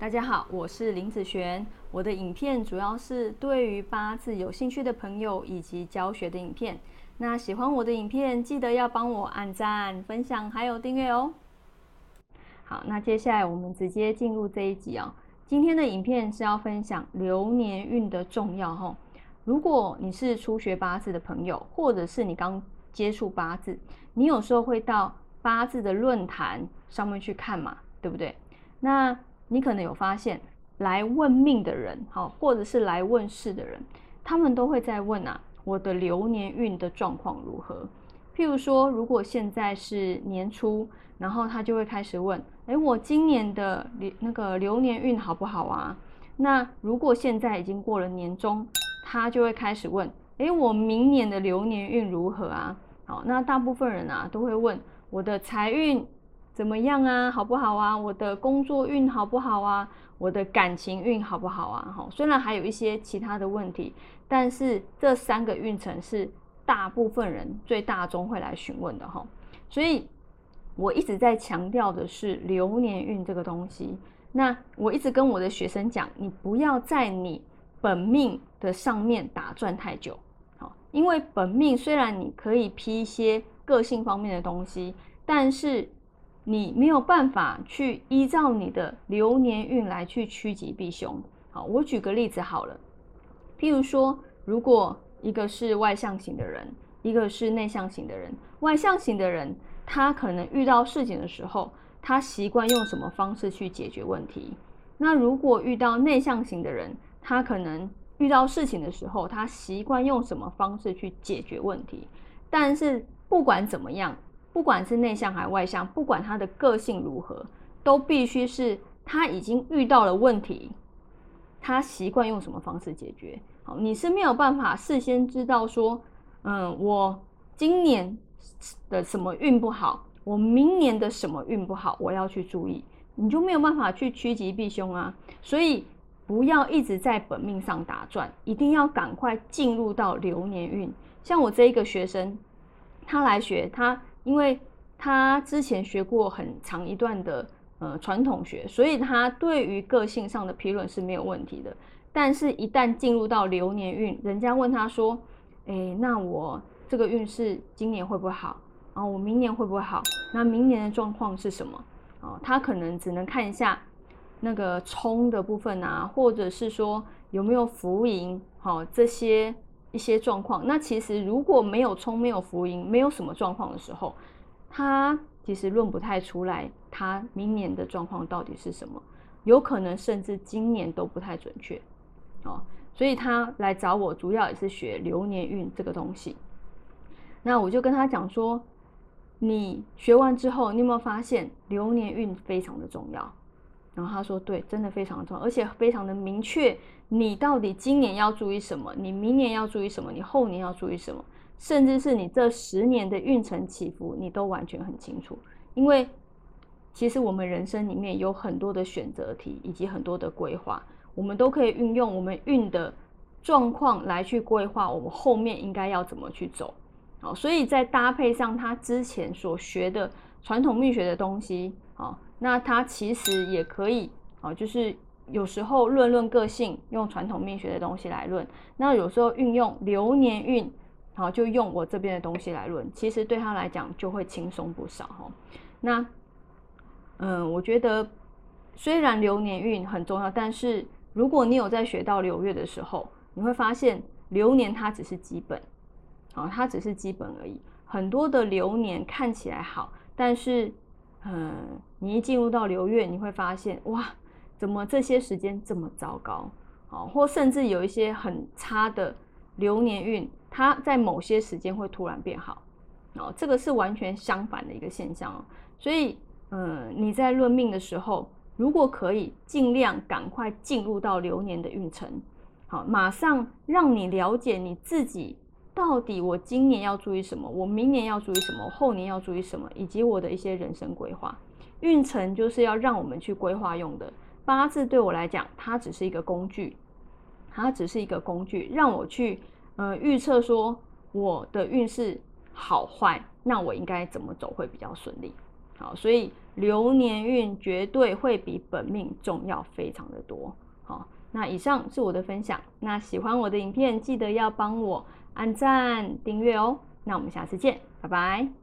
大家好，我是林子璇。我的影片主要是对于八字有兴趣的朋友以及教学的影片。那喜欢我的影片，记得要帮我按赞、分享还有订阅哦。好，那接下来我们直接进入这一集哦。今天的影片是要分享流年运的重要哦。如果你是初学八字的朋友，或者是你刚接触八字，你有时候会到八字的论坛上面去看嘛，对不对？那你可能有发现，来问命的人，好，或者是来问事的人，他们都会在问啊，我的流年运的状况如何？譬如说，如果现在是年初，然后他就会开始问，哎，我今年的流那个流年运好不好啊？那如果现在已经过了年终，他就会开始问，哎，我明年的流年运如何啊？好，那大部分人啊都会问我的财运。怎么样啊？好不好啊？我的工作运好不好啊？我的感情运好不好啊？哈，虽然还有一些其他的问题，但是这三个运程是大部分人最大宗会来询问的哈。所以我一直在强调的是流年运这个东西。那我一直跟我的学生讲，你不要在你本命的上面打转太久，好，因为本命虽然你可以批一些个性方面的东西，但是你没有办法去依照你的流年运来去趋吉避凶。好，我举个例子好了，譬如说，如果一个是外向型的人，一个是内向型的人，外向型的人他可能遇到事情的时候，他习惯用什么方式去解决问题？那如果遇到内向型的人，他可能遇到事情的时候，他习惯用什么方式去解决问题？但是不管怎么样。不管是内向还是外向，不管他的个性如何，都必须是他已经遇到了问题，他习惯用什么方式解决。好，你是没有办法事先知道说，嗯，我今年的什么运不好，我明年的什么运不好，我要去注意，你就没有办法去趋吉避凶啊。所以不要一直在本命上打转，一定要赶快进入到流年运。像我这一个学生，他来学他。因为他之前学过很长一段的呃传统学，所以他对于个性上的批论是没有问题的。但是，一旦进入到流年运，人家问他说：“哎，那我这个运势今年会不会好？然后我明年会不会好？那明年的状况是什么？”哦，他可能只能看一下那个冲的部分啊，或者是说有没有浮盈，好这些。一些状况，那其实如果没有冲、没有福音、没有什么状况的时候，他其实论不太出来，他明年的状况到底是什么？有可能甚至今年都不太准确哦。所以他来找我，主要也是学流年运这个东西。那我就跟他讲说，你学完之后，你有没有发现流年运非常的重要？然后他说：“对，真的非常重要，而且非常的明确。你到底今年要注意什么？你明年要注意什么？你后年要注意什么？甚至是你这十年的运程起伏，你都完全很清楚。因为其实我们人生里面有很多的选择题，以及很多的规划，我们都可以运用我们运的状况来去规划我们后面应该要怎么去走。好，所以在搭配上他之前所学的传统命学的东西，好。”那它其实也可以啊，就是有时候论论个性，用传统命学的东西来论；那有时候运用流年运，好就用我这边的东西来论。其实对他来讲就会轻松不少哈。那嗯，我觉得虽然流年运很重要，但是如果你有在学到流月的时候，你会发现流年它只是基本，啊，它只是基本而已。很多的流年看起来好，但是。嗯，你一进入到流月，你会发现哇，怎么这些时间这么糟糕？好，或甚至有一些很差的流年运，它在某些时间会突然变好。哦，这个是完全相反的一个现象哦。所以，嗯，你在论命的时候，如果可以尽量赶快进入到流年的运程，好，马上让你了解你自己。到底我今年要注意什么？我明年要注意什么？后年要注意什么？以及我的一些人生规划、运程，就是要让我们去规划用的。八字对我来讲，它只是一个工具，它只是一个工具，让我去呃预测说我的运势好坏，那我应该怎么走会比较顺利。好，所以流年运绝对会比本命重要，非常的多。好，那以上是我的分享。那喜欢我的影片记得要帮我。按赞订阅哦。那我们下次见拜拜。